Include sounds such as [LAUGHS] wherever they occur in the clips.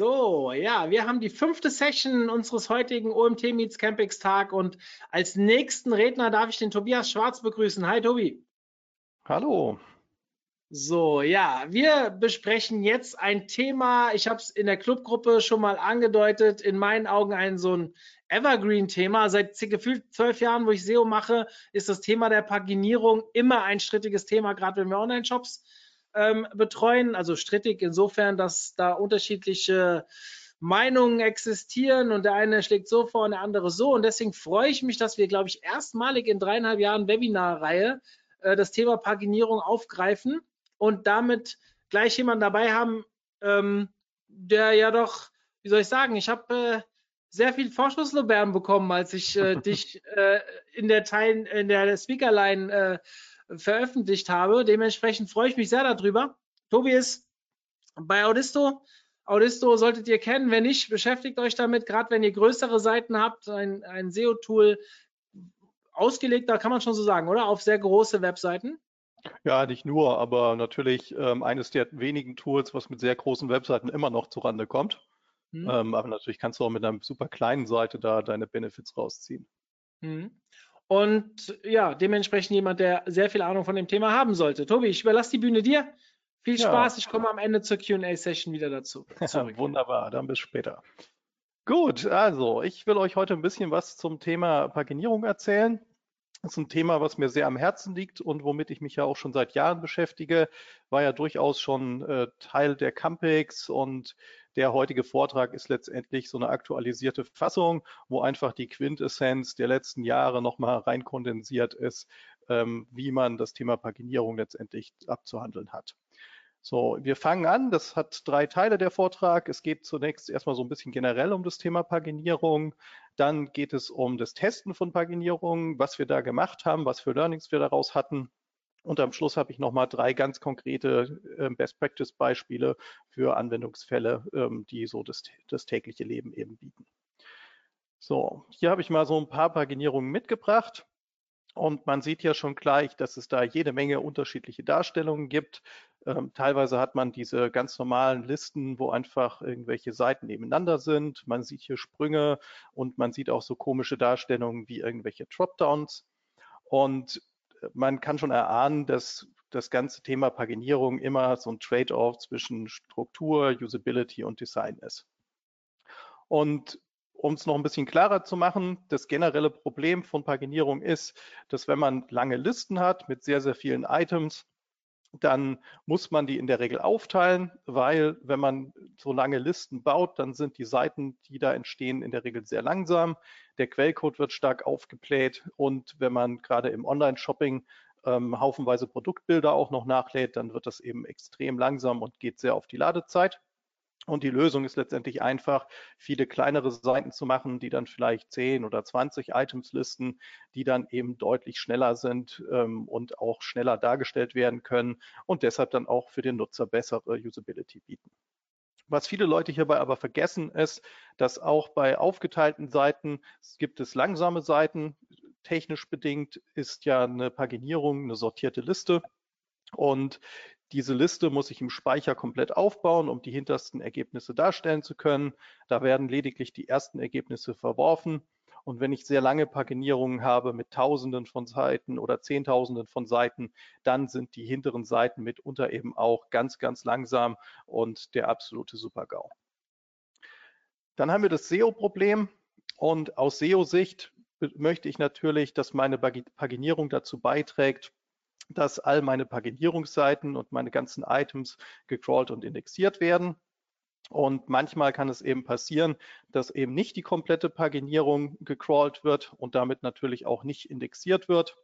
So, ja, wir haben die fünfte Session unseres heutigen OMT Meets Campix Tag und als nächsten Redner darf ich den Tobias Schwarz begrüßen. Hi, Tobi. Hallo. So, ja, wir besprechen jetzt ein Thema, ich habe es in der Clubgruppe schon mal angedeutet, in meinen Augen ein so ein Evergreen-Thema. Seit gefühlt zwölf Jahren, wo ich SEO mache, ist das Thema der Paginierung immer ein strittiges Thema, gerade wenn wir Online-Shops ähm, betreuen. Also strittig insofern, dass da unterschiedliche Meinungen existieren und der eine schlägt so vor und der andere so. Und deswegen freue ich mich, dass wir, glaube ich, erstmalig in dreieinhalb Jahren Webinarreihe äh, das Thema Paginierung aufgreifen und damit gleich jemanden dabei haben, ähm, der ja doch, wie soll ich sagen, ich habe äh, sehr viel Vorschusslorbeeren bekommen, als ich äh, [LAUGHS] dich äh, in der Teil, in der Speakerline äh, veröffentlicht habe. Dementsprechend freue ich mich sehr darüber. Tobi ist bei Audisto. Audisto solltet ihr kennen. Wenn nicht, beschäftigt euch damit, gerade wenn ihr größere Seiten habt, ein, ein SEO-Tool ausgelegt, da kann man schon so sagen, oder? Auf sehr große Webseiten. Ja, nicht nur, aber natürlich ähm, eines der wenigen Tools, was mit sehr großen Webseiten immer noch zurande kommt. Hm. Ähm, aber natürlich kannst du auch mit einer super kleinen Seite da deine Benefits rausziehen. Hm. Und ja, dementsprechend jemand, der sehr viel Ahnung von dem Thema haben sollte. Tobi, ich überlasse die Bühne dir. Viel Spaß, ja. ich komme am Ende zur QA-Session wieder dazu. [LAUGHS] Ja, wunderbar, dann bis später. Gut, also ich will euch heute ein bisschen was zum Thema Paginierung erzählen. Das ist ein Thema, was mir sehr am Herzen liegt und womit ich mich ja auch schon seit Jahren beschäftige. War ja durchaus schon äh, Teil der Campix und der heutige Vortrag ist letztendlich so eine aktualisierte Fassung, wo einfach die Quintessenz der letzten Jahre nochmal reinkondensiert ist, ähm, wie man das Thema Paginierung letztendlich abzuhandeln hat. So, wir fangen an. Das hat drei Teile der Vortrag. Es geht zunächst erstmal so ein bisschen generell um das Thema Paginierung. Dann geht es um das Testen von Paginierung, was wir da gemacht haben, was für Learnings wir daraus hatten. Und am Schluss habe ich nochmal drei ganz konkrete äh, Best-Practice-Beispiele für Anwendungsfälle, ähm, die so das, das tägliche Leben eben bieten. So, hier habe ich mal so ein paar Paginierungen mitgebracht. Und man sieht ja schon gleich, dass es da jede Menge unterschiedliche Darstellungen gibt. Ähm, teilweise hat man diese ganz normalen Listen, wo einfach irgendwelche Seiten nebeneinander sind. Man sieht hier Sprünge und man sieht auch so komische Darstellungen wie irgendwelche Dropdowns. Und man kann schon erahnen, dass das ganze Thema Paginierung immer so ein Trade-off zwischen Struktur, Usability und Design ist. Und um es noch ein bisschen klarer zu machen, das generelle Problem von Paginierung ist, dass wenn man lange Listen hat mit sehr, sehr vielen Items, dann muss man die in der Regel aufteilen, weil wenn man so lange Listen baut, dann sind die Seiten, die da entstehen, in der Regel sehr langsam. Der Quellcode wird stark aufgebläht und wenn man gerade im Online-Shopping ähm, haufenweise Produktbilder auch noch nachlädt, dann wird das eben extrem langsam und geht sehr auf die Ladezeit. Und die Lösung ist letztendlich einfach, viele kleinere Seiten zu machen, die dann vielleicht 10 oder 20 Items listen, die dann eben deutlich schneller sind ähm, und auch schneller dargestellt werden können und deshalb dann auch für den Nutzer bessere Usability bieten. Was viele Leute hierbei aber vergessen ist, dass auch bei aufgeteilten Seiten gibt es langsame Seiten. Technisch bedingt ist ja eine Paginierung eine sortierte Liste. Und diese Liste muss ich im Speicher komplett aufbauen, um die hintersten Ergebnisse darstellen zu können. Da werden lediglich die ersten Ergebnisse verworfen. Und wenn ich sehr lange Paginierungen habe mit Tausenden von Seiten oder Zehntausenden von Seiten, dann sind die hinteren Seiten mitunter eben auch ganz, ganz langsam und der absolute Super-GAU. Dann haben wir das SEO-Problem. Und aus SEO-Sicht möchte ich natürlich, dass meine Paginierung dazu beiträgt, dass all meine Paginierungsseiten und meine ganzen Items gecrawlt und indexiert werden. Und manchmal kann es eben passieren, dass eben nicht die komplette Paginierung gecrawlt wird und damit natürlich auch nicht indexiert wird.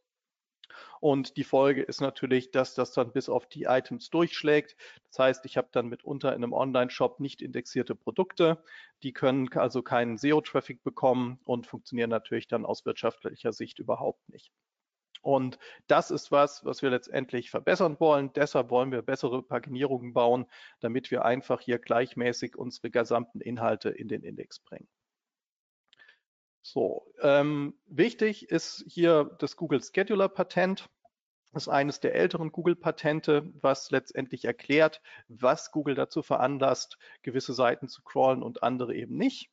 Und die Folge ist natürlich, dass das dann bis auf die Items durchschlägt. Das heißt, ich habe dann mitunter in einem Online-Shop nicht indexierte Produkte. Die können also keinen SEO-Traffic bekommen und funktionieren natürlich dann aus wirtschaftlicher Sicht überhaupt nicht. Und das ist was, was wir letztendlich verbessern wollen. Deshalb wollen wir bessere Paginierungen bauen, damit wir einfach hier gleichmäßig unsere gesamten Inhalte in den Index bringen. So, ähm, wichtig ist hier das Google Scheduler Patent. Das ist eines der älteren Google-Patente, was letztendlich erklärt, was Google dazu veranlasst, gewisse Seiten zu crawlen und andere eben nicht.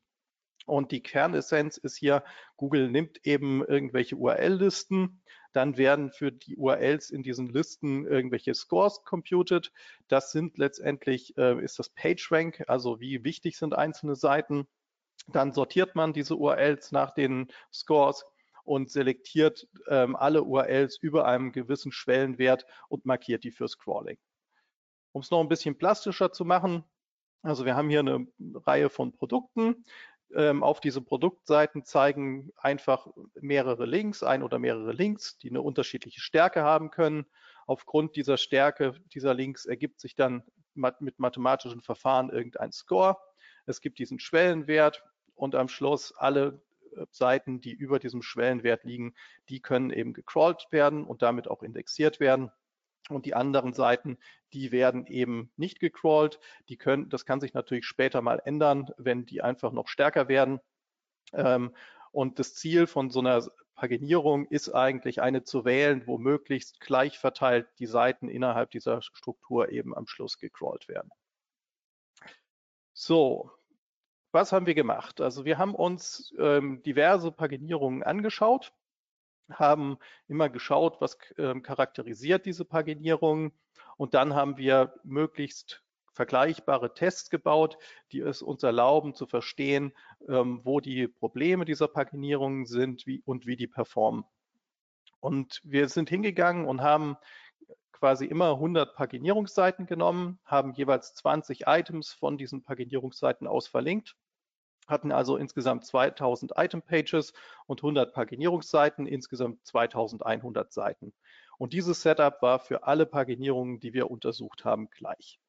Und die Kernessenz ist hier, Google nimmt eben irgendwelche URL-Listen, dann werden für die URLs in diesen Listen irgendwelche Scores computed. Das sind letztendlich, äh, ist das PageRank, also wie wichtig sind einzelne Seiten. Dann sortiert man diese URLs nach den Scores und selektiert ähm, alle URLs über einem gewissen Schwellenwert und markiert die für Scrolling. Um es noch ein bisschen plastischer zu machen, also wir haben hier eine Reihe von Produkten. Ähm, auf diese Produktseiten zeigen einfach mehrere Links, ein oder mehrere Links, die eine unterschiedliche Stärke haben können. Aufgrund dieser Stärke dieser Links ergibt sich dann mit mathematischen Verfahren irgendein Score. Es gibt diesen Schwellenwert und am Schluss alle äh, Seiten, die über diesem Schwellenwert liegen, die können eben gecrawlt werden und damit auch indexiert werden. Und die anderen Seiten, die werden eben nicht gecrawlt. Die können, das kann sich natürlich später mal ändern, wenn die einfach noch stärker werden. Ähm, und das Ziel von so einer Paginierung ist eigentlich eine zu wählen, wo möglichst gleich verteilt die Seiten innerhalb dieser Struktur eben am Schluss gecrawlt werden. So, was haben wir gemacht? Also wir haben uns ähm, diverse Paginierungen angeschaut, haben immer geschaut, was ähm, charakterisiert diese Paginierungen und dann haben wir möglichst vergleichbare Tests gebaut, die es uns erlauben zu verstehen, ähm, wo die Probleme dieser Paginierungen sind und wie die performen. Und wir sind hingegangen und haben quasi immer 100 Paginierungsseiten genommen, haben jeweils 20 Items von diesen Paginierungsseiten aus verlinkt hatten also insgesamt 2000 Item-Pages und 100 Paginierungsseiten, insgesamt 2100 Seiten. Und dieses Setup war für alle Paginierungen, die wir untersucht haben, gleich.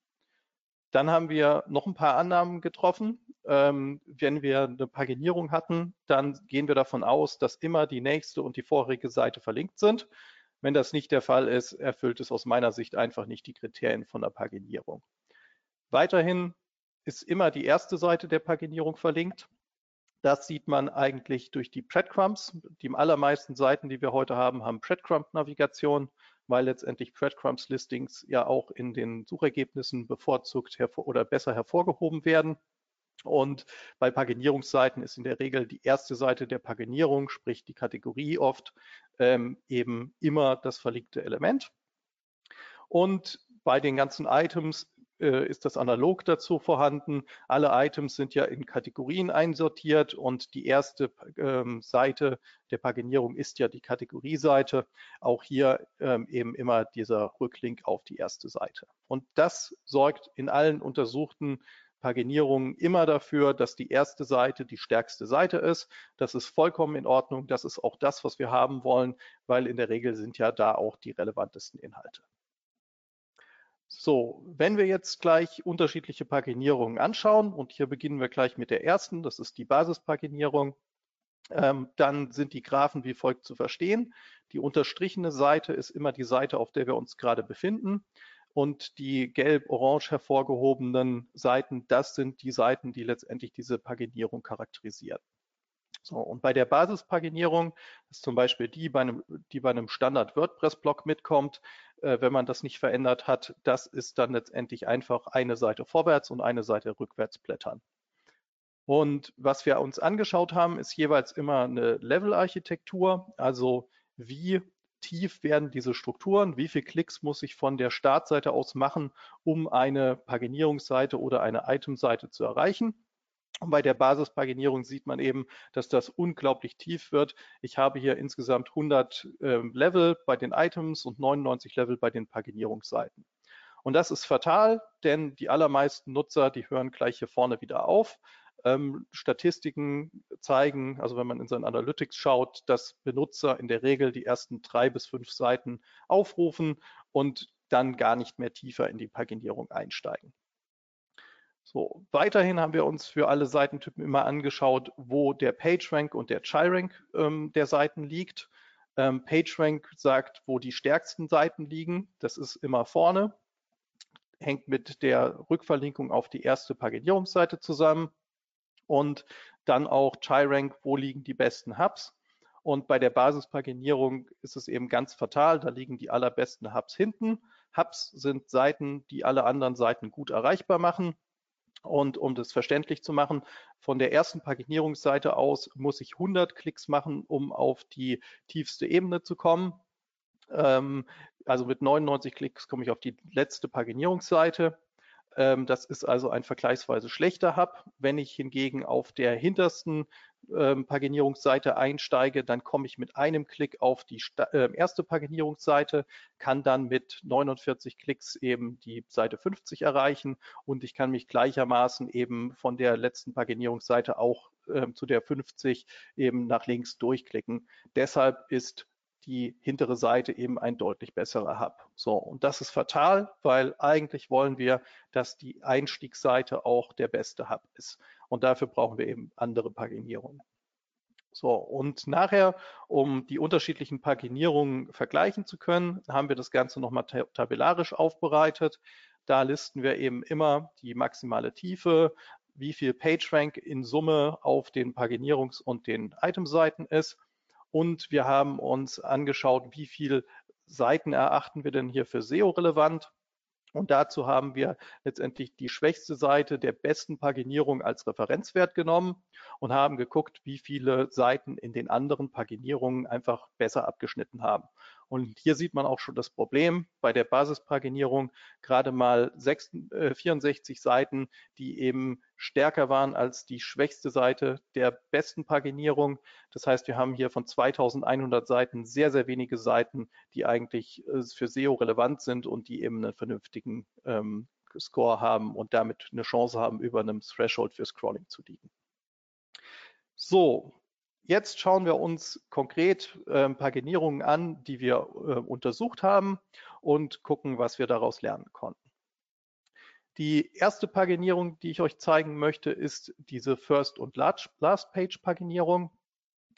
Dann haben wir noch ein paar Annahmen getroffen. Ähm, wenn wir eine Paginierung hatten, dann gehen wir davon aus, dass immer die nächste und die vorherige Seite verlinkt sind. Wenn das nicht der Fall ist, erfüllt es aus meiner Sicht einfach nicht die Kriterien von der Paginierung. Weiterhin ist immer die erste Seite der Paginierung verlinkt. Das sieht man eigentlich durch die Breadcrumbs. Die allermeisten Seiten, die wir heute haben, haben Breadcrumb-Navigation, weil letztendlich Breadcrumbs-Listings ja auch in den Suchergebnissen bevorzugt oder besser hervorgehoben werden. Und bei Paginierungsseiten ist in der Regel die erste Seite der Paginierung, sprich die Kategorie oft, ähm, eben immer das verlinkte Element. Und bei den ganzen Items äh, ist das analog dazu vorhanden. Alle Items sind ja in Kategorien einsortiert und die erste ähm, Seite der Paginierung ist ja die Kategorieseite. Auch hier ähm, eben immer dieser Rücklink auf die erste Seite. Und das sorgt in allen untersuchten Paginierungen immer dafür, dass die erste Seite die stärkste Seite ist. Das ist vollkommen in Ordnung. Das ist auch das, was wir haben wollen, weil in der Regel sind ja da auch die relevantesten Inhalte. So, wenn wir jetzt gleich unterschiedliche Paginierungen anschauen und hier beginnen wir gleich mit der ersten, das ist die Basispaginierung, ähm, dann sind die Graphen wie folgt zu verstehen. Die unterstrichene Seite ist immer die Seite, auf der wir uns gerade befinden und die gelb-orange hervorgehobenen Seiten, das sind die Seiten, die letztendlich diese Paginierung charakterisieren. So, und bei der Basispaginierung ist zum Beispiel die bei einem, die bei einem Standard WordPress-Blog mitkommt, äh, wenn man das nicht verändert hat, das ist dann letztendlich einfach eine Seite vorwärts und eine Seite rückwärts blättern. Und was wir uns angeschaut haben, ist jeweils immer eine Level-Architektur, also wie tief werden diese Strukturen, wie viele Klicks muss ich von der Startseite aus machen, um eine Paginierungsseite oder eine Itemseite zu erreichen. Und bei der Basispaginierung sieht man eben, dass das unglaublich tief wird. Ich habe hier insgesamt 100 äh, Level bei den Items und 99 Level bei den Paginierungsseiten. Und das ist fatal, denn die allermeisten Nutzer, die hören gleich hier vorne wieder auf. Ähm, Statistiken zeigen, also wenn man in seinen Analytics schaut, dass Benutzer in der Regel die ersten drei bis fünf Seiten aufrufen und dann gar nicht mehr tiefer in die Paginierung einsteigen. So, weiterhin haben wir uns für alle Seitentypen immer angeschaut, wo der PageRank und der ChiRank ähm, der Seiten liegt. Ähm, PageRank sagt, wo die stärksten Seiten liegen. Das ist immer vorne, hängt mit der Rückverlinkung auf die erste Paginierungsseite zusammen. Und dann auch ChiRank, wo liegen die besten Hubs. Und bei der Basispaginierung ist es eben ganz fatal, da liegen die allerbesten Hubs hinten. Hubs sind Seiten, die alle anderen Seiten gut erreichbar machen. Und um das verständlich zu machen, von der ersten Paginierungsseite aus muss ich 100 Klicks machen, um auf die tiefste Ebene zu kommen. Ähm, also mit 99 Klicks komme ich auf die letzte Paginierungsseite. Ähm, das ist also ein vergleichsweise schlechter Hub. Wenn ich hingegen auf der hintersten ähm, Paginierungsseite einsteige, dann komme ich mit einem Klick auf die äh, erste Paginierungsseite, kann dann mit 49 Klicks eben die Seite 50 erreichen und ich kann mich gleichermaßen eben von der letzten Paginierungsseite auch äh, zu der 50 eben nach links durchklicken. Deshalb ist die hintere Seite eben ein deutlich besserer Hub. So, und das ist fatal, weil eigentlich wollen wir, dass die Einstiegsseite auch der beste Hub ist. Und dafür brauchen wir eben andere Paginierungen. So, und nachher, um die unterschiedlichen Paginierungen vergleichen zu können, haben wir das Ganze nochmal tabellarisch aufbereitet. Da listen wir eben immer die maximale Tiefe, wie viel PageRank in Summe auf den Paginierungs- und den Itemseiten ist und wir haben uns angeschaut, wie viele Seiten erachten wir denn hier für SEO-relevant. Und dazu haben wir letztendlich die schwächste Seite der besten Paginierung als Referenzwert genommen und haben geguckt, wie viele Seiten in den anderen Paginierungen einfach besser abgeschnitten haben. Und hier sieht man auch schon das Problem bei der Basispaginierung, gerade mal 6, äh, 64 Seiten, die eben stärker waren als die schwächste Seite der besten Paginierung. Das heißt, wir haben hier von 2100 Seiten sehr, sehr wenige Seiten, die eigentlich äh, für SEO relevant sind und die eben einen vernünftigen ähm, Score haben und damit eine Chance haben, über einem Threshold für Scrolling zu liegen. So, Jetzt schauen wir uns konkret äh, Paginierungen an, die wir äh, untersucht haben und gucken, was wir daraus lernen konnten. Die erste Paginierung, die ich euch zeigen möchte, ist diese First- und Last-Page-Paginierung.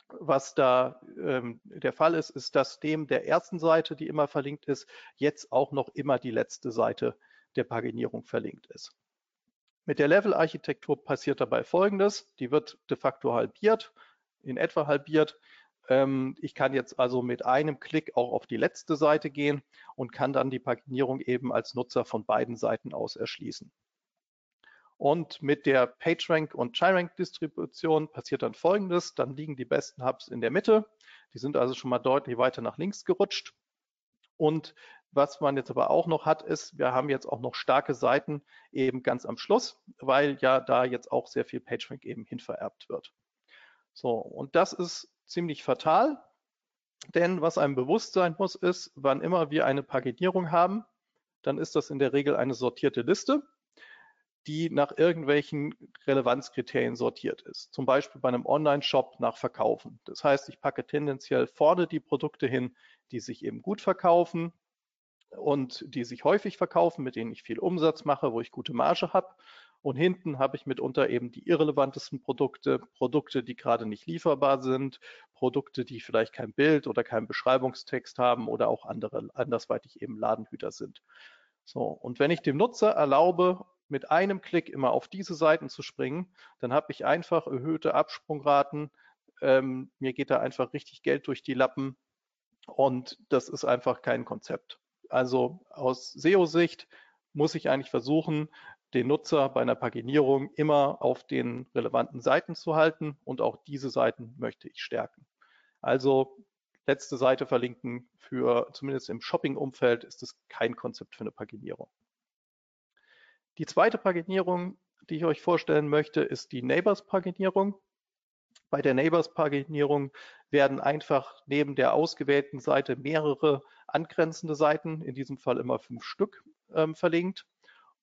Was da ähm, der Fall ist, ist, dass dem der ersten Seite, die immer verlinkt ist, jetzt auch noch immer die letzte Seite der Paginierung verlinkt ist. Mit der Level-Architektur passiert dabei Folgendes. Die wird de facto halbiert in etwa halbiert. Ähm, ich kann jetzt also mit einem Klick auch auf die letzte Seite gehen und kann dann die Paginierung eben als Nutzer von beiden Seiten aus erschließen. Und mit der PageRank und ChiRank Distribution passiert dann Folgendes. Dann liegen die besten Hubs in der Mitte. Die sind also schon mal deutlich weiter nach links gerutscht. Und was man jetzt aber auch noch hat, ist, wir haben jetzt auch noch starke Seiten eben ganz am Schluss, weil ja da jetzt auch sehr viel PageRank eben hinvererbt wird. So, und das ist ziemlich fatal, denn was einem bewusst sein muss, ist, wann immer wir eine Paginierung haben, dann ist das in der Regel eine sortierte Liste, die nach irgendwelchen Relevanzkriterien sortiert ist. Zum Beispiel bei einem Online-Shop nach Verkaufen. Das heißt, ich packe tendenziell vorne die Produkte hin, die sich eben gut verkaufen und die sich häufig verkaufen, mit denen ich viel Umsatz mache, wo ich gute Marge habe. Und hinten habe ich mitunter eben die irrelevantesten Produkte, Produkte, die gerade nicht lieferbar sind, Produkte, die vielleicht kein Bild oder keinen Beschreibungstext haben oder auch andere andersweitig eben Ladenhüter sind. So, und wenn ich dem Nutzer erlaube, mit einem Klick immer auf diese Seiten zu springen, dann habe ich einfach erhöhte Absprungraten. Ähm, mir geht da einfach richtig Geld durch die Lappen und das ist einfach kein Konzept. Also aus SEO-Sicht muss ich eigentlich versuchen, den Nutzer bei einer Paginierung immer auf den relevanten Seiten zu halten und auch diese Seiten möchte ich stärken. Also letzte Seite verlinken für zumindest im Shopping-Umfeld ist es kein Konzept für eine Paginierung. Die zweite Paginierung, die ich euch vorstellen möchte, ist die Neighbors-Paginierung. Bei der Neighbors-Paginierung werden einfach neben der ausgewählten Seite mehrere angrenzende Seiten, in diesem Fall immer fünf Stück, ähm, verlinkt.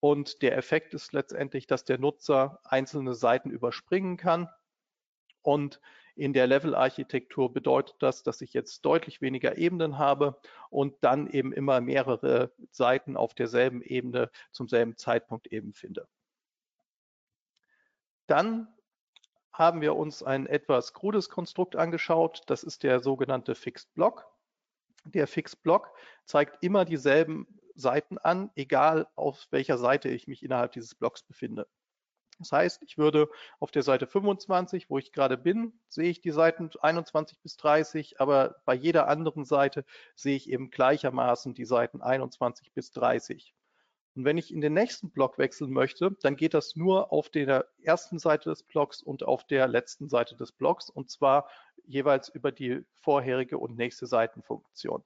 Und der Effekt ist letztendlich, dass der Nutzer einzelne Seiten überspringen kann. Und in der Level-Architektur bedeutet das, dass ich jetzt deutlich weniger Ebenen habe und dann eben immer mehrere Seiten auf derselben Ebene zum selben Zeitpunkt eben finde. Dann haben wir uns ein etwas krudes Konstrukt angeschaut. Das ist der sogenannte Fixed Block. Der Fixed Block zeigt immer dieselben Seiten an, egal auf welcher Seite ich mich innerhalb dieses Blocks befinde. Das heißt, ich würde auf der Seite 25, wo ich gerade bin, sehe ich die Seiten 21 bis 30, aber bei jeder anderen Seite sehe ich eben gleichermaßen die Seiten 21 bis 30. Und wenn ich in den nächsten Block wechseln möchte, dann geht das nur auf der ersten Seite des Blocks und auf der letzten Seite des Blocks und zwar jeweils über die vorherige und nächste Seitenfunktion.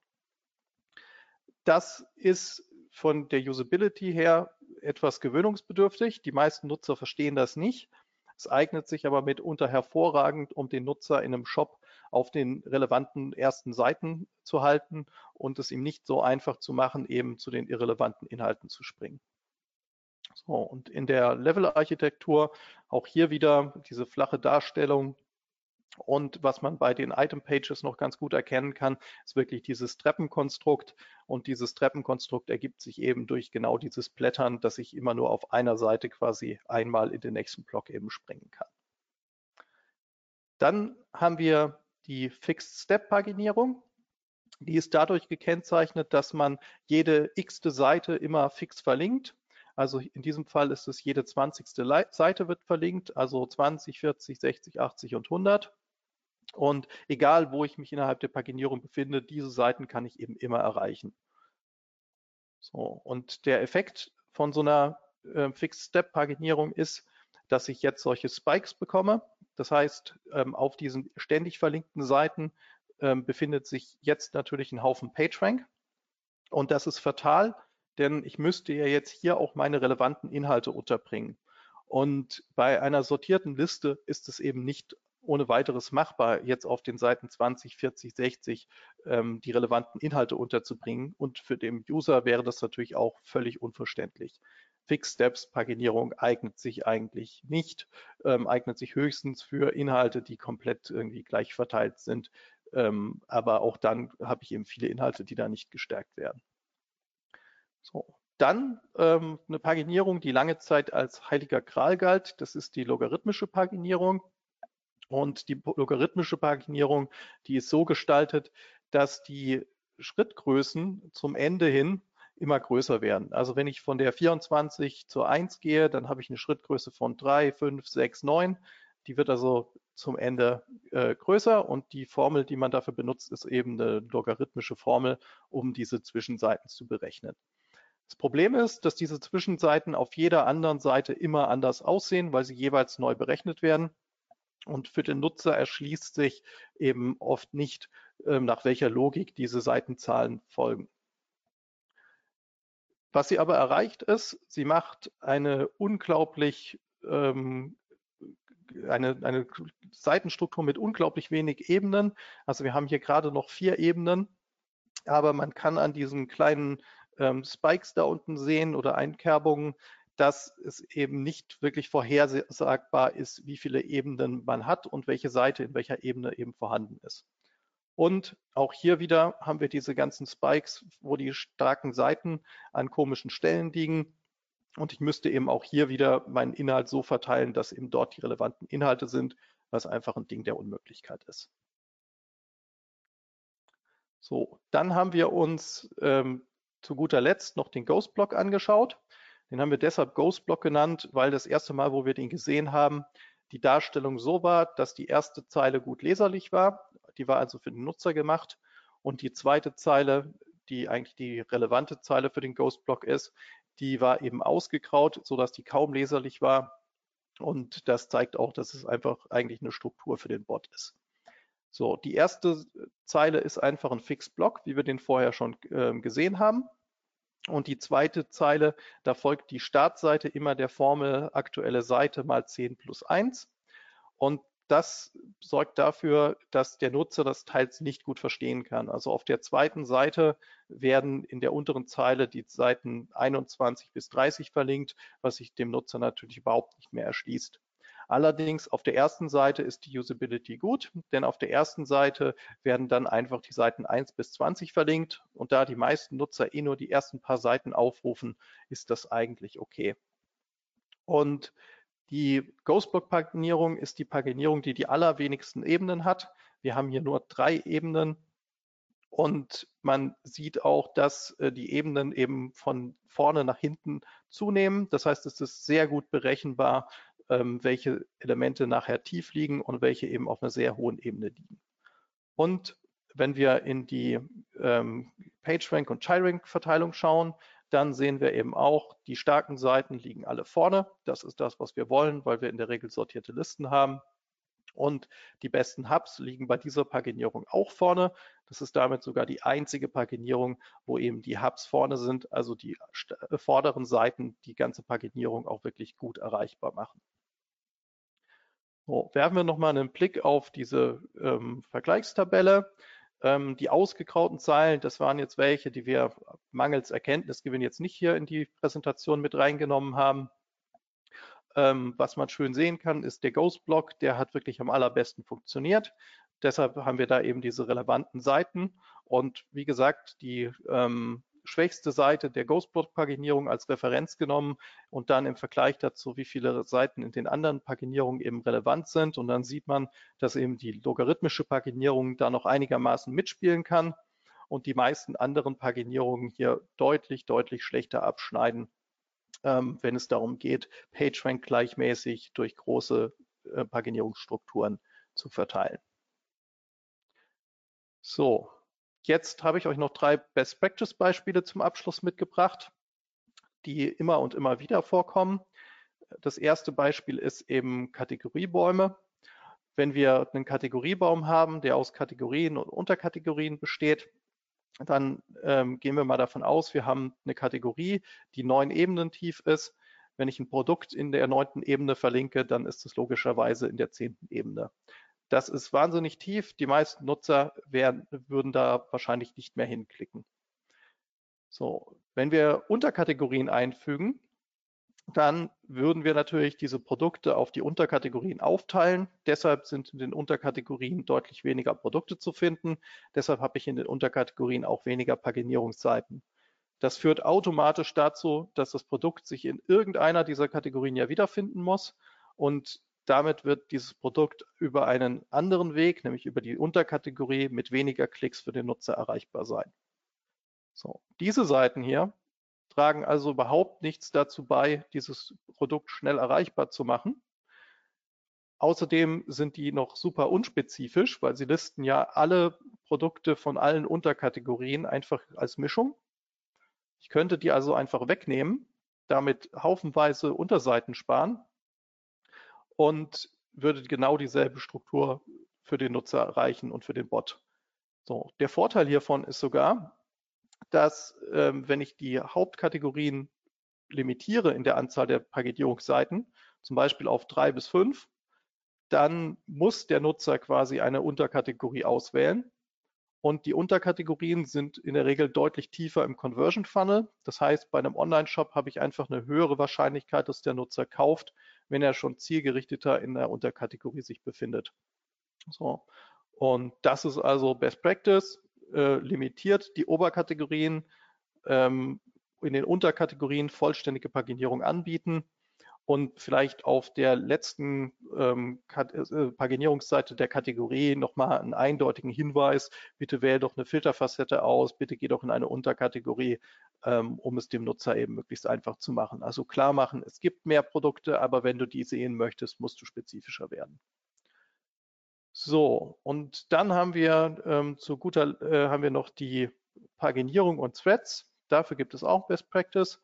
Das ist von der Usability her etwas gewöhnungsbedürftig. Die meisten Nutzer verstehen das nicht. Es eignet sich aber mitunter hervorragend, um den Nutzer in einem Shop auf den relevanten ersten Seiten zu halten und es ihm nicht so einfach zu machen, eben zu den irrelevanten Inhalten zu springen. So, und in der Level-Architektur auch hier wieder diese flache Darstellung und was man bei den Item Pages noch ganz gut erkennen kann, ist wirklich dieses Treppenkonstrukt. Und dieses Treppenkonstrukt ergibt sich eben durch genau dieses Blättern, dass ich immer nur auf einer Seite quasi einmal in den nächsten Block eben springen kann. Dann haben wir die Fixed Step Paginierung. Die ist dadurch gekennzeichnet, dass man jede x-te Seite immer fix verlinkt. Also in diesem Fall ist es jede 20. Seite wird verlinkt, also 20, 40, 60, 80 und 100. Und egal, wo ich mich innerhalb der Paginierung befinde, diese Seiten kann ich eben immer erreichen. So, und der Effekt von so einer äh, Fixed-Step-Paginierung ist, dass ich jetzt solche Spikes bekomme. Das heißt, ähm, auf diesen ständig verlinkten Seiten ähm, befindet sich jetzt natürlich ein Haufen PageRank. Und das ist fatal, denn ich müsste ja jetzt hier auch meine relevanten Inhalte unterbringen. Und bei einer sortierten Liste ist es eben nicht ohne weiteres machbar, jetzt auf den Seiten 20, 40, 60 ähm, die relevanten Inhalte unterzubringen. Und für den User wäre das natürlich auch völlig unverständlich. Fix Steps Paginierung eignet sich eigentlich nicht, ähm, eignet sich höchstens für Inhalte, die komplett irgendwie gleich verteilt sind. Ähm, aber auch dann habe ich eben viele Inhalte, die da nicht gestärkt werden. So. Dann ähm, eine Paginierung, die lange Zeit als heiliger Gral galt. Das ist die logarithmische Paginierung. Und die logarithmische Paginierung, die ist so gestaltet, dass die Schrittgrößen zum Ende hin immer größer werden. Also wenn ich von der 24 zur 1 gehe, dann habe ich eine Schrittgröße von 3, 5, 6, 9. Die wird also zum Ende äh, größer und die Formel, die man dafür benutzt, ist eben eine logarithmische Formel, um diese Zwischenseiten zu berechnen. Das Problem ist, dass diese Zwischenseiten auf jeder anderen Seite immer anders aussehen, weil sie jeweils neu berechnet werden. Und für den Nutzer erschließt sich eben oft nicht, ähm, nach welcher Logik diese Seitenzahlen folgen. Was sie aber erreicht ist, sie macht eine unglaublich ähm, eine, eine Seitenstruktur mit unglaublich wenig Ebenen. Also wir haben hier gerade noch vier Ebenen, aber man kann an diesen kleinen ähm, Spikes da unten sehen oder Einkerbungen, dass es eben nicht wirklich vorhersagbar ist, wie viele Ebenen man hat und welche Seite in welcher Ebene eben vorhanden ist. Und auch hier wieder haben wir diese ganzen Spikes, wo die starken Seiten an komischen Stellen liegen. Und ich müsste eben auch hier wieder meinen Inhalt so verteilen, dass eben dort die relevanten Inhalte sind, was einfach ein Ding der Unmöglichkeit ist. So, dann haben wir uns ähm, zu guter Letzt noch den Ghost-Block angeschaut. Den haben wir deshalb Ghost Block genannt, weil das erste Mal, wo wir den gesehen haben, die Darstellung so war, dass die erste Zeile gut leserlich war. Die war also für den Nutzer gemacht. Und die zweite Zeile, die eigentlich die relevante Zeile für den Ghost Block ist, die war eben ausgegraut, sodass die kaum leserlich war. Und das zeigt auch, dass es einfach eigentlich eine Struktur für den Bot ist. So, die erste Zeile ist einfach ein Fixed Block, wie wir den vorher schon äh, gesehen haben. Und die zweite Zeile, da folgt die Startseite immer der Formel aktuelle Seite mal 10 plus 1. Und das sorgt dafür, dass der Nutzer das teils nicht gut verstehen kann. Also auf der zweiten Seite werden in der unteren Zeile die Seiten 21 bis 30 verlinkt, was sich dem Nutzer natürlich überhaupt nicht mehr erschließt. Allerdings auf der ersten Seite ist die Usability gut, denn auf der ersten Seite werden dann einfach die Seiten 1 bis 20 verlinkt und da die meisten Nutzer eh nur die ersten paar Seiten aufrufen, ist das eigentlich okay. Und die Ghostblock-Paginierung ist die Paginierung, die die allerwenigsten Ebenen hat. Wir haben hier nur drei Ebenen und man sieht auch, dass äh, die Ebenen eben von vorne nach hinten zunehmen. Das heißt, es ist sehr gut berechenbar, ähm, welche Elemente nachher tief liegen und welche eben auf einer sehr hohen Ebene liegen. Und wenn wir in die ähm, PageRank und ChiRank-Verteilung schauen, dann sehen wir eben auch, die starken Seiten liegen alle vorne. Das ist das, was wir wollen, weil wir in der Regel sortierte Listen haben. Und die besten Hubs liegen bei dieser Paginierung auch vorne. Das ist damit sogar die einzige Paginierung, wo eben die Hubs vorne sind, also die vorderen Seiten die ganze Paginierung auch wirklich gut erreichbar machen. So, werfen wir nochmal einen Blick auf diese ähm, Vergleichstabelle. Ähm, die ausgegrauten Zeilen, das waren jetzt welche, die wir mangels Erkenntnisgewinn jetzt nicht hier in die Präsentation mit reingenommen haben. Ähm, was man schön sehen kann, ist der Ghost-Block, der hat wirklich am allerbesten funktioniert. Deshalb haben wir da eben diese relevanten Seiten. Und wie gesagt, die ähm, schwächste Seite der Ghostbot-Paginierung als Referenz genommen und dann im Vergleich dazu, wie viele Seiten in den anderen Paginierungen eben relevant sind. Und dann sieht man, dass eben die logarithmische Paginierung da noch einigermaßen mitspielen kann und die meisten anderen Paginierungen hier deutlich, deutlich schlechter abschneiden, ähm, wenn es darum geht, PageRank gleichmäßig durch große äh, Paginierungsstrukturen zu verteilen. So, Jetzt habe ich euch noch drei Best Practice Beispiele zum Abschluss mitgebracht, die immer und immer wieder vorkommen. Das erste Beispiel ist eben Kategoriebäume. Wenn wir einen Kategoriebaum haben, der aus Kategorien und Unterkategorien besteht, dann ähm, gehen wir mal davon aus, wir haben eine Kategorie, die neun Ebenen tief ist. Wenn ich ein Produkt in der neunten Ebene verlinke, dann ist es logischerweise in der zehnten Ebene. Das ist wahnsinnig tief. Die meisten Nutzer werden, würden da wahrscheinlich nicht mehr hinklicken. So, wenn wir Unterkategorien einfügen, dann würden wir natürlich diese Produkte auf die Unterkategorien aufteilen. Deshalb sind in den Unterkategorien deutlich weniger Produkte zu finden. Deshalb habe ich in den Unterkategorien auch weniger Paginierungsseiten. Das führt automatisch dazu, dass das Produkt sich in irgendeiner dieser Kategorien ja wiederfinden muss. Und damit wird dieses Produkt über einen anderen Weg, nämlich über die Unterkategorie mit weniger Klicks für den Nutzer erreichbar sein. So, diese Seiten hier tragen also überhaupt nichts dazu bei, dieses Produkt schnell erreichbar zu machen. Außerdem sind die noch super unspezifisch, weil sie listen ja alle Produkte von allen Unterkategorien einfach als Mischung. Ich könnte die also einfach wegnehmen, damit haufenweise Unterseiten sparen und würde genau dieselbe Struktur für den Nutzer erreichen und für den Bot. So, der Vorteil hiervon ist sogar, dass ähm, wenn ich die Hauptkategorien limitiere in der Anzahl der Paketierungsseiten, zum Beispiel auf drei bis fünf, dann muss der Nutzer quasi eine Unterkategorie auswählen. Und die Unterkategorien sind in der Regel deutlich tiefer im Conversion Funnel. Das heißt, bei einem Online-Shop habe ich einfach eine höhere Wahrscheinlichkeit, dass der Nutzer kauft, wenn er schon zielgerichteter in der Unterkategorie sich befindet. So. Und das ist also Best Practice, äh, limitiert die Oberkategorien, ähm, in den Unterkategorien vollständige Paginierung anbieten und vielleicht auf der letzten ähm, äh, Paginierungsseite der Kategorie nochmal einen eindeutigen Hinweis, bitte wähle doch eine Filterfacette aus, bitte geh doch in eine Unterkategorie, ähm, um es dem Nutzer eben möglichst einfach zu machen. Also klar machen, es gibt mehr Produkte, aber wenn du die sehen möchtest, musst du spezifischer werden. So, und dann haben wir ähm, zu guter äh, haben wir noch die Paginierung und Threads. Dafür gibt es auch Best Practice.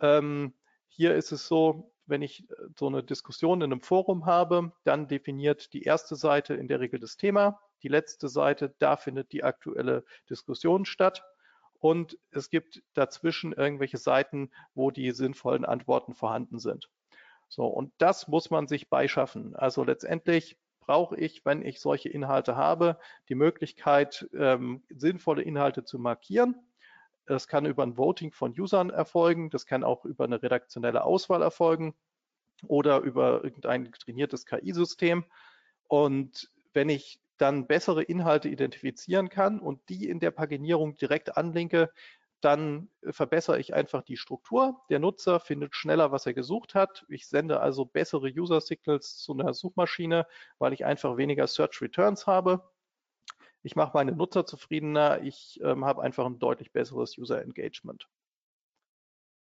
Ähm, hier ist es so, wenn ich äh, so eine Diskussion in einem Forum habe, dann definiert die erste Seite in der Regel das Thema. Die letzte Seite, da findet die aktuelle Diskussion statt. Und es gibt dazwischen irgendwelche Seiten, wo die sinnvollen Antworten vorhanden sind. So, und das muss man sich beischaffen. Also letztendlich brauche ich, wenn ich solche Inhalte habe, die Möglichkeit, ähm, sinnvolle Inhalte zu markieren. Das kann über ein Voting von Usern erfolgen, das kann auch über eine redaktionelle Auswahl erfolgen oder über irgendein trainiertes KI-System. Und wenn ich dann bessere Inhalte identifizieren kann und die in der Paginierung direkt anlinke, dann verbessere ich einfach die Struktur. Der Nutzer findet schneller, was er gesucht hat. Ich sende also bessere User Signals zu einer Suchmaschine, weil ich einfach weniger Search Returns habe. Ich mache meine Nutzer zufriedener. Ich ähm, habe einfach ein deutlich besseres User Engagement.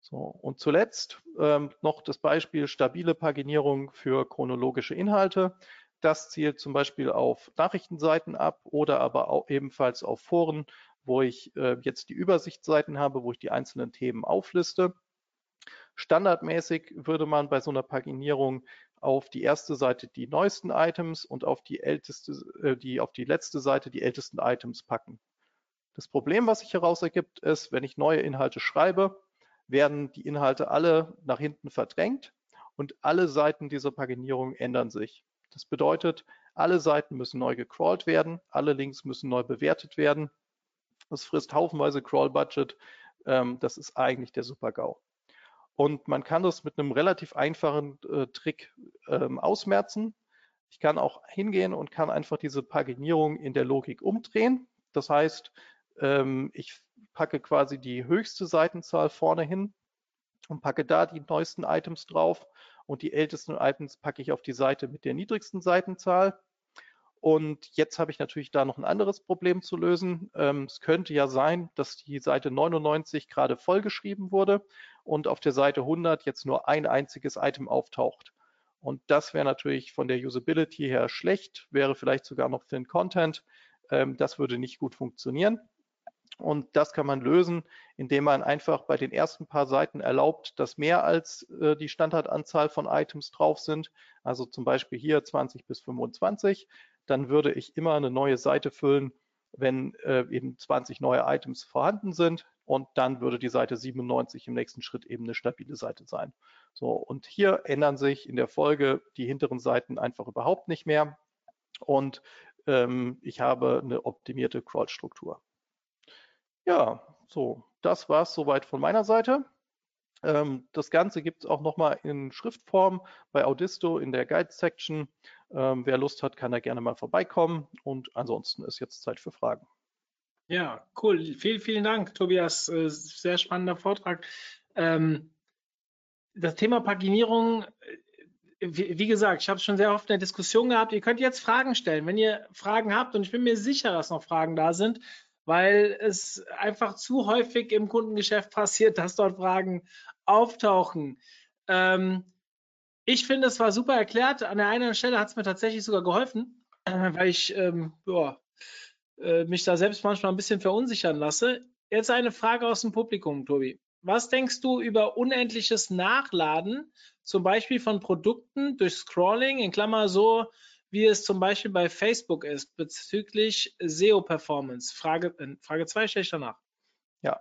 So, und zuletzt ähm, noch das Beispiel stabile Paginierung für chronologische Inhalte. Das zielt zum Beispiel auf Nachrichtenseiten ab oder aber auch ebenfalls auf Foren, wo ich äh, jetzt die Übersichtsseiten habe, wo ich die einzelnen Themen aufliste. Standardmäßig würde man bei so einer Paginierung auf die erste Seite die neuesten Items und auf die älteste, äh, die auf die letzte Seite die ältesten Items packen. Das Problem, was sich heraus ergibt, ist, wenn ich neue Inhalte schreibe, werden die Inhalte alle nach hinten verdrängt und alle Seiten dieser Paginierung ändern sich. Das bedeutet, alle Seiten müssen neu gecrawlt werden, alle Links müssen neu bewertet werden. Das frisst haufenweise Crawl-Budget. Ähm, das ist eigentlich der Super-GAU. Und man kann das mit einem relativ einfachen äh, Trick ähm, ausmerzen. Ich kann auch hingehen und kann einfach diese Paginierung in der Logik umdrehen. Das heißt, ähm, ich packe quasi die höchste Seitenzahl vorne hin und packe da die neuesten Items drauf und die ältesten Items packe ich auf die Seite mit der niedrigsten Seitenzahl. Und jetzt habe ich natürlich da noch ein anderes Problem zu lösen. Ähm, es könnte ja sein, dass die Seite 99 gerade vollgeschrieben wurde und auf der Seite 100 jetzt nur ein einziges Item auftaucht. Und das wäre natürlich von der Usability her schlecht, wäre vielleicht sogar noch den Content. Ähm, das würde nicht gut funktionieren. Und das kann man lösen, indem man einfach bei den ersten paar Seiten erlaubt, dass mehr als äh, die Standardanzahl von Items drauf sind. Also zum Beispiel hier 20 bis 25. Dann würde ich immer eine neue Seite füllen, wenn äh, eben 20 neue Items vorhanden sind. Und dann würde die Seite 97 im nächsten Schritt eben eine stabile Seite sein. So, und hier ändern sich in der Folge die hinteren Seiten einfach überhaupt nicht mehr. Und ähm, ich habe eine optimierte Crawl-Struktur. Ja, so, das war es soweit von meiner Seite. Ähm, das Ganze gibt es auch nochmal in Schriftform bei Audisto in der Guide-Section. Ähm, wer Lust hat, kann da gerne mal vorbeikommen. Und ansonsten ist jetzt Zeit für Fragen. Ja, cool. Vielen, vielen Dank, Tobias. Äh, sehr spannender Vortrag. Ähm, das Thema Paginierung, äh, wie, wie gesagt, ich habe es schon sehr oft in der Diskussion gehabt. Ihr könnt jetzt Fragen stellen. Wenn ihr Fragen habt, und ich bin mir sicher, dass noch Fragen da sind, weil es einfach zu häufig im Kundengeschäft passiert, [LAUGHS] dass dort Fragen auftauchen. Ähm, ich finde, es war super erklärt. An der einen Stelle hat es mir tatsächlich sogar geholfen, äh, [CLEARS THROAT] weil ich ähm, ja, äh, mich da selbst manchmal ein bisschen verunsichern lasse. Jetzt eine Frage aus dem Publikum, Tobi. Was denkst du über unendliches Nachladen, zum Beispiel von Produkten durch Scrolling, in Klammer so, wie es zum Beispiel bei Facebook ist, bezüglich SEO-Performance? Frage 2 Frage stelle ich danach. Ja,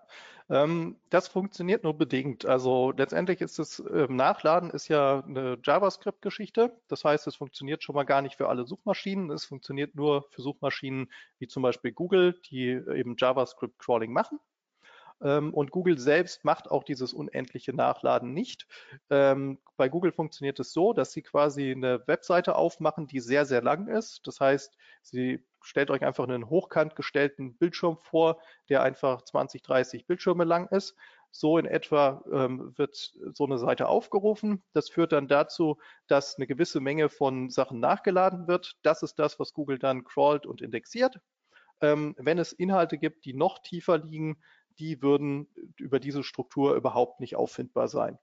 das funktioniert nur bedingt. Also letztendlich ist das ähm, Nachladen ist ja eine JavaScript-Geschichte. Das heißt, es funktioniert schon mal gar nicht für alle Suchmaschinen. Es funktioniert nur für Suchmaschinen wie zum Beispiel Google, die eben JavaScript-Crawling machen. Ähm, und Google selbst macht auch dieses unendliche Nachladen nicht. Ähm, bei Google funktioniert es so, dass sie quasi eine Webseite aufmachen, die sehr, sehr lang ist. Das heißt, sie stellt euch einfach einen hochkant gestellten Bildschirm vor, der einfach 20, 30 Bildschirme lang ist. So in etwa ähm, wird so eine Seite aufgerufen. Das führt dann dazu, dass eine gewisse Menge von Sachen nachgeladen wird. Das ist das, was Google dann crawlt und indexiert. Ähm, wenn es Inhalte gibt, die noch tiefer liegen, die würden über diese Struktur überhaupt nicht auffindbar sein.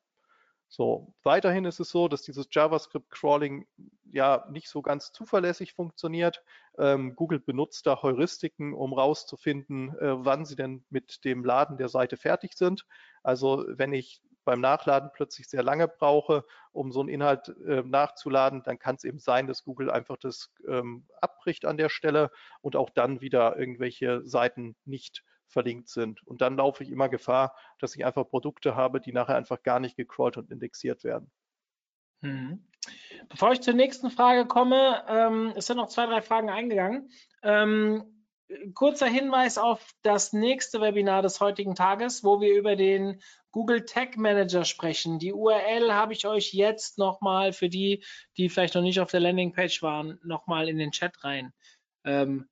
So, weiterhin ist es so, dass dieses JavaScript-Crawling ja nicht so ganz zuverlässig funktioniert. Ähm, Google benutzt da Heuristiken, um rauszufinden, äh, wann sie denn mit dem Laden der Seite fertig sind. Also wenn ich beim Nachladen plötzlich sehr lange brauche, um so einen Inhalt äh, nachzuladen, dann kann es eben sein, dass Google einfach das ähm, abbricht an der Stelle und auch dann wieder irgendwelche Seiten nicht verlinkt sind. Und dann laufe ich immer Gefahr, dass ich einfach Produkte habe, die nachher einfach gar nicht gecrawlt und indexiert werden. Mhm. Bevor ich zur nächsten Frage komme, ähm, es sind noch zwei, drei Fragen eingegangen. Ähm, kurzer Hinweis auf das nächste Webinar des heutigen Tages, wo wir über den Google Tag Manager sprechen. Die URL habe ich euch jetzt nochmal für die, die vielleicht noch nicht auf der Landingpage waren, nochmal in den Chat rein ähm,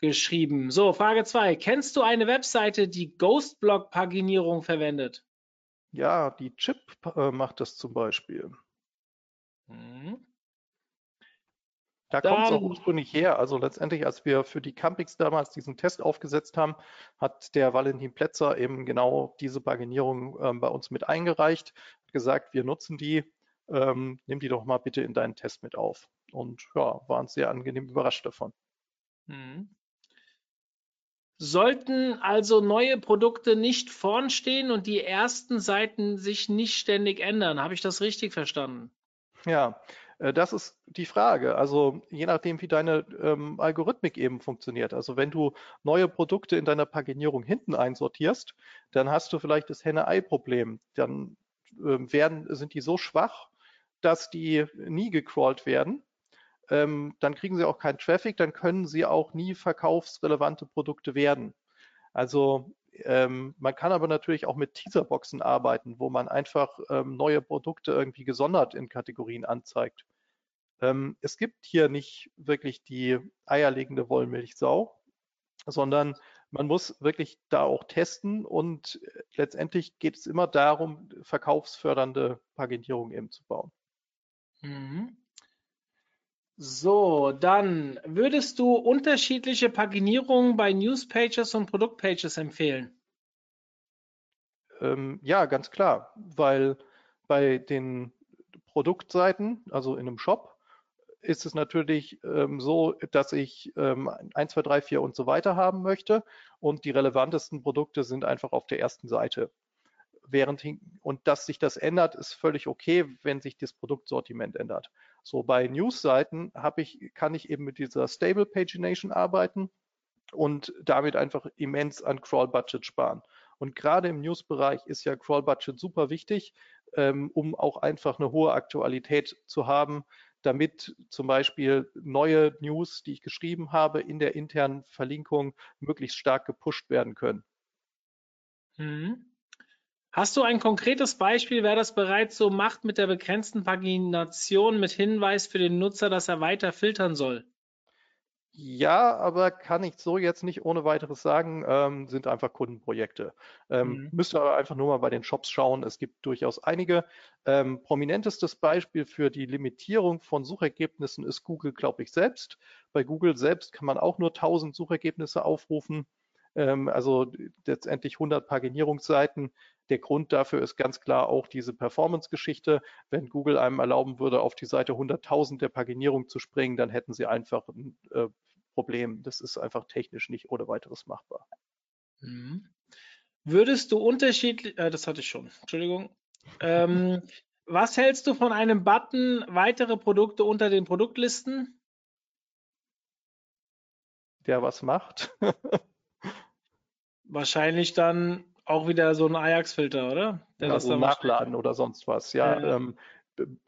geschrieben. So, Frage 2. Kennst du eine Webseite, die Ghostblock-Paginierung verwendet? Ja, die Chip äh, macht das zum Beispiel. Hm. Da kommt es auch ursprünglich her. Also letztendlich, als wir für die Campix damals diesen Test aufgesetzt haben, hat der Valentin Plätzer eben genau diese Paginierung ähm, bei uns mit eingereicht, hat gesagt, wir nutzen die, ähm, nimm die doch mal bitte in deinen Test mit auf. Und ja, waren sehr angenehm überrascht davon. Mhm. Sollten also neue Produkte nicht vorn stehen und die ersten Seiten sich nicht ständig ändern? Habe ich das richtig verstanden? Ja, äh, das ist die Frage. Also je nachdem, wie deine ähm, Algorithmik eben funktioniert. Also wenn du neue Produkte in deiner Paginierung hinten einsortierst, dann hast du vielleicht das Henne-Ei-Problem. Dann ähm, werden, sind die so schwach, dass die nie gecrawlt werden. Ähm, dann kriegen sie auch keinen Traffic, dann können sie auch nie verkaufsrelevante Produkte werden. Also ähm, man kann aber natürlich auch mit Teaserboxen arbeiten, wo man einfach ähm, neue Produkte irgendwie gesondert in Kategorien anzeigt. Ähm, es gibt hier nicht wirklich die eierlegende Wollmilchsau, sondern man muss wirklich da auch testen und letztendlich geht es immer darum, verkaufsfördernde Paginierung eben zu bauen. Mhm. So, dann würdest du unterschiedliche Paginierungen bei Newspages und Produktpages empfehlen? Ähm, ja, ganz klar, weil bei den Produktseiten, also in einem Shop, ist es natürlich ähm, so, dass ich ähm, 1, 2, 3, 4 und so weiter haben möchte und die relevantesten Produkte sind einfach auf der ersten Seite. Während und dass sich das ändert, ist völlig okay, wenn sich das Produktsortiment ändert. So bei News-Seiten habe ich, kann ich eben mit dieser Stable Pagination arbeiten und damit einfach immens an Crawl Budget sparen. Und gerade im News-Bereich ist ja Crawl Budget super wichtig, ähm, um auch einfach eine hohe Aktualität zu haben, damit zum Beispiel neue News, die ich geschrieben habe, in der internen Verlinkung möglichst stark gepusht werden können. Mhm. Hast du ein konkretes Beispiel, wer das bereits so macht mit der begrenzten Pagination mit Hinweis für den Nutzer, dass er weiter filtern soll? Ja, aber kann ich so jetzt nicht ohne weiteres sagen, ähm, sind einfach Kundenprojekte. Ähm, Mhm. Müsst ihr aber einfach nur mal bei den Shops schauen. Es gibt durchaus einige. Ähm, prominentestes Beispiel für die Limitierung von Suchergebnissen ist Google, glaube ich, selbst. Bei Google selbst kann man auch nur 1000 Suchergebnisse aufrufen. Ähm, also letztendlich 100 Paginierungsseiten. Der Grund dafür ist ganz klar auch diese Performance-Geschichte. Wenn Google einem erlauben würde, auf die Seite 100.000 der Paginierung zu springen, dann hätten sie einfach ein äh, Problem. Das ist einfach technisch nicht ohne weiteres machbar. Mhm. Würdest du unterschiedlich, äh, das hatte ich schon, Entschuldigung. Ähm, [LAUGHS] was hältst du von einem Button weitere Produkte unter den Produktlisten? Der was macht. [LAUGHS] Wahrscheinlich dann auch wieder so ein Ajax-Filter, oder? Der das also dann nachladen oder sonst was. Ja, Ja. ähm,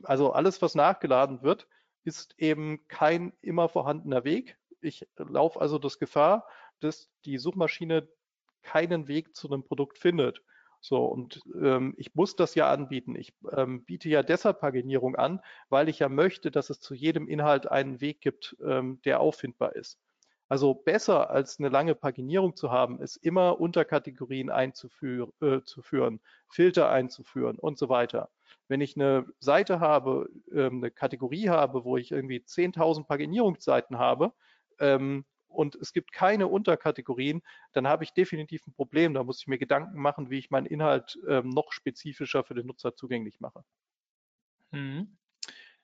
also alles, was nachgeladen wird, ist eben kein immer vorhandener Weg. Ich laufe also das Gefahr, dass die Suchmaschine keinen Weg zu einem Produkt findet. So, und ähm, ich muss das ja anbieten. Ich ähm, biete ja deshalb Paginierung an, weil ich ja möchte, dass es zu jedem Inhalt einen Weg gibt, ähm, der auffindbar ist. Also besser als eine lange Paginierung zu haben, ist immer Unterkategorien einzuführen, äh, Filter einzuführen und so weiter. Wenn ich eine Seite habe, ähm, eine Kategorie habe, wo ich irgendwie 10.000 Paginierungsseiten habe ähm, und es gibt keine Unterkategorien, dann habe ich definitiv ein Problem. Da muss ich mir Gedanken machen, wie ich meinen Inhalt ähm, noch spezifischer für den Nutzer zugänglich mache. Mhm.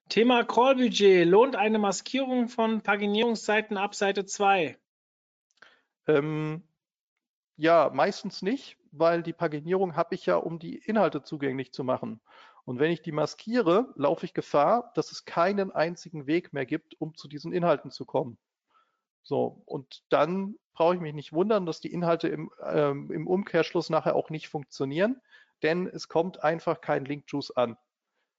Thema Crawl-Budget. Lohnt eine Maskierung von Paginierungsseiten ab Seite 2? Ähm, ja, meistens nicht, weil die Paginierung habe ich ja, um die Inhalte zugänglich zu machen. Und wenn ich die maskiere, laufe ich Gefahr, dass es keinen einzigen Weg mehr gibt, um zu diesen Inhalten zu kommen. So, und dann brauche ich mich nicht wundern, dass die Inhalte im, ähm, im Umkehrschluss nachher auch nicht funktionieren, denn es kommt einfach kein Link-Juice an.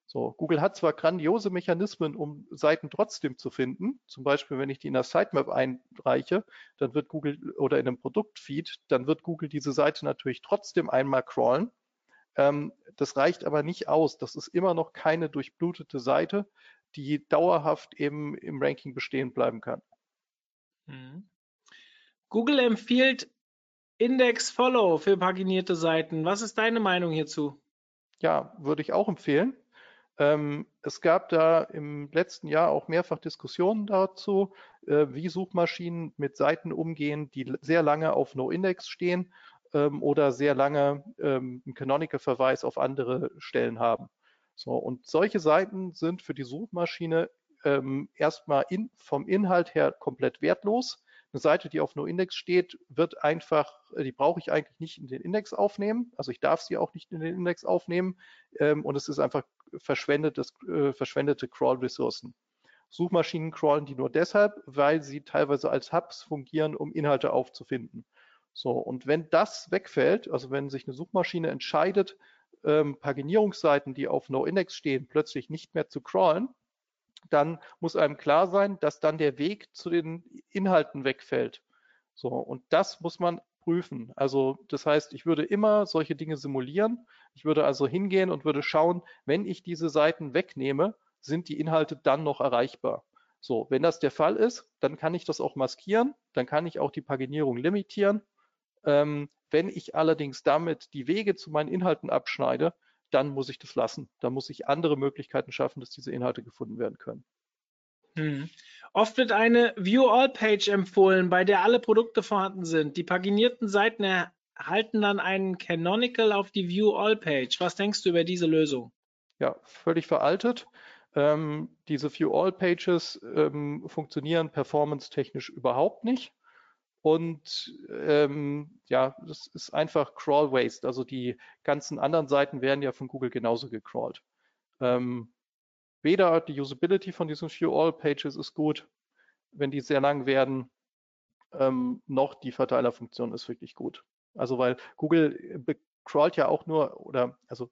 So, Google hat zwar grandiose Mechanismen, um Seiten trotzdem zu finden. Zum Beispiel, wenn ich die in der Sitemap einreiche, dann wird Google oder in einem Produktfeed, dann wird Google diese Seite natürlich trotzdem einmal crawlen. Ähm, das reicht aber nicht aus. Das ist immer noch keine durchblutete Seite, die dauerhaft eben im Ranking bestehen bleiben kann. Mhm. Google empfiehlt Index Follow für paginierte Seiten. Was ist deine Meinung hierzu? Ja, würde ich auch empfehlen. Ähm, es gab da im letzten Jahr auch mehrfach Diskussionen dazu, äh, wie Suchmaschinen mit Seiten umgehen, die sehr lange auf No-Index stehen ähm, oder sehr lange ähm, einen Canonical-Verweis auf andere Stellen haben. So, und solche Seiten sind für die Suchmaschine ähm, erstmal in, vom Inhalt her komplett wertlos. Eine Seite, die auf No-Index steht, wird einfach, die brauche ich eigentlich nicht in den Index aufnehmen. Also ich darf sie auch nicht in den Index aufnehmen. Ähm, und es ist einfach verschwendetes, äh, verschwendete Crawl-Ressourcen. Suchmaschinen crawlen die nur deshalb, weil sie teilweise als Hubs fungieren, um Inhalte aufzufinden. So, und wenn das wegfällt, also wenn sich eine Suchmaschine entscheidet, ähm, Paginierungsseiten, die auf No-Index stehen, plötzlich nicht mehr zu crawlen, dann muss einem klar sein, dass dann der Weg zu den Inhalten wegfällt. So, und das muss man prüfen. Also das heißt, ich würde immer solche Dinge simulieren. Ich würde also hingehen und würde schauen, wenn ich diese Seiten wegnehme, sind die Inhalte dann noch erreichbar. So, wenn das der Fall ist, dann kann ich das auch maskieren, dann kann ich auch die Paginierung limitieren. Ähm, wenn ich allerdings damit die Wege zu meinen Inhalten abschneide, dann muss ich das lassen. Dann muss ich andere Möglichkeiten schaffen, dass diese Inhalte gefunden werden können. Hm. Oft wird eine View-All-Page empfohlen, bei der alle Produkte vorhanden sind. Die paginierten Seiten erhalten dann einen Canonical auf die View-All-Page. Was denkst du über diese Lösung? Ja, völlig veraltet. Ähm, diese View-All-Pages ähm, funktionieren performance-technisch überhaupt nicht. Und ähm, ja, das ist einfach Crawl Waste. Also die ganzen anderen Seiten werden ja von Google genauso gecrawlt. Ähm, weder die Usability von diesen View All Pages ist gut, wenn die sehr lang werden, ähm, noch die Verteilerfunktion ist wirklich gut. Also weil Google crawlt ja auch nur oder also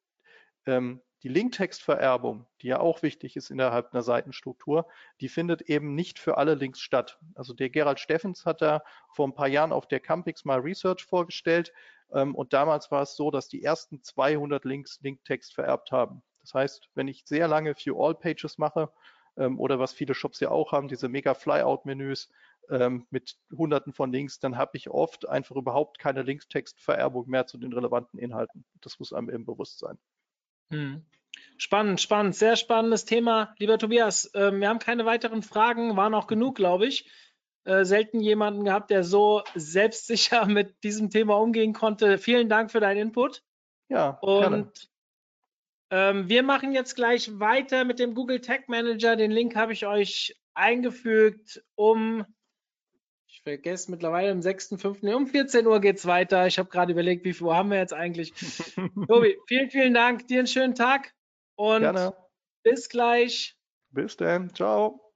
ähm, die Linktextvererbung, die ja auch wichtig ist innerhalb einer Seitenstruktur, die findet eben nicht für alle Links statt. Also der Gerald Steffens hat da vor ein paar Jahren auf der Campix mal Research vorgestellt ähm, und damals war es so, dass die ersten 200 Links Linktext vererbt haben. Das heißt, wenn ich sehr lange View All Pages mache ähm, oder was viele Shops ja auch haben, diese mega Flyout-Menüs ähm, mit hunderten von Links, dann habe ich oft einfach überhaupt keine Linkstextvererbung mehr zu den relevanten Inhalten. Das muss einem eben bewusst sein. Hm. Spannend, spannend, sehr spannendes Thema. Lieber Tobias, äh, wir haben keine weiteren Fragen, waren auch genug, glaube ich. Äh, selten jemanden gehabt, der so selbstsicher [LAUGHS] mit diesem Thema umgehen konnte. Vielen Dank für deinen Input. Ja, und ähm, wir machen jetzt gleich weiter mit dem Google Tag Manager. Den Link habe ich euch eingefügt um, ich vergesse mittlerweile, um 6.5. um 14 Uhr geht es weiter. Ich habe gerade überlegt, wie viel Uhr haben wir jetzt eigentlich. [LAUGHS] Tobi, vielen, vielen Dank. Dir einen schönen Tag und Gerne. bis gleich. Bis dann. Ciao.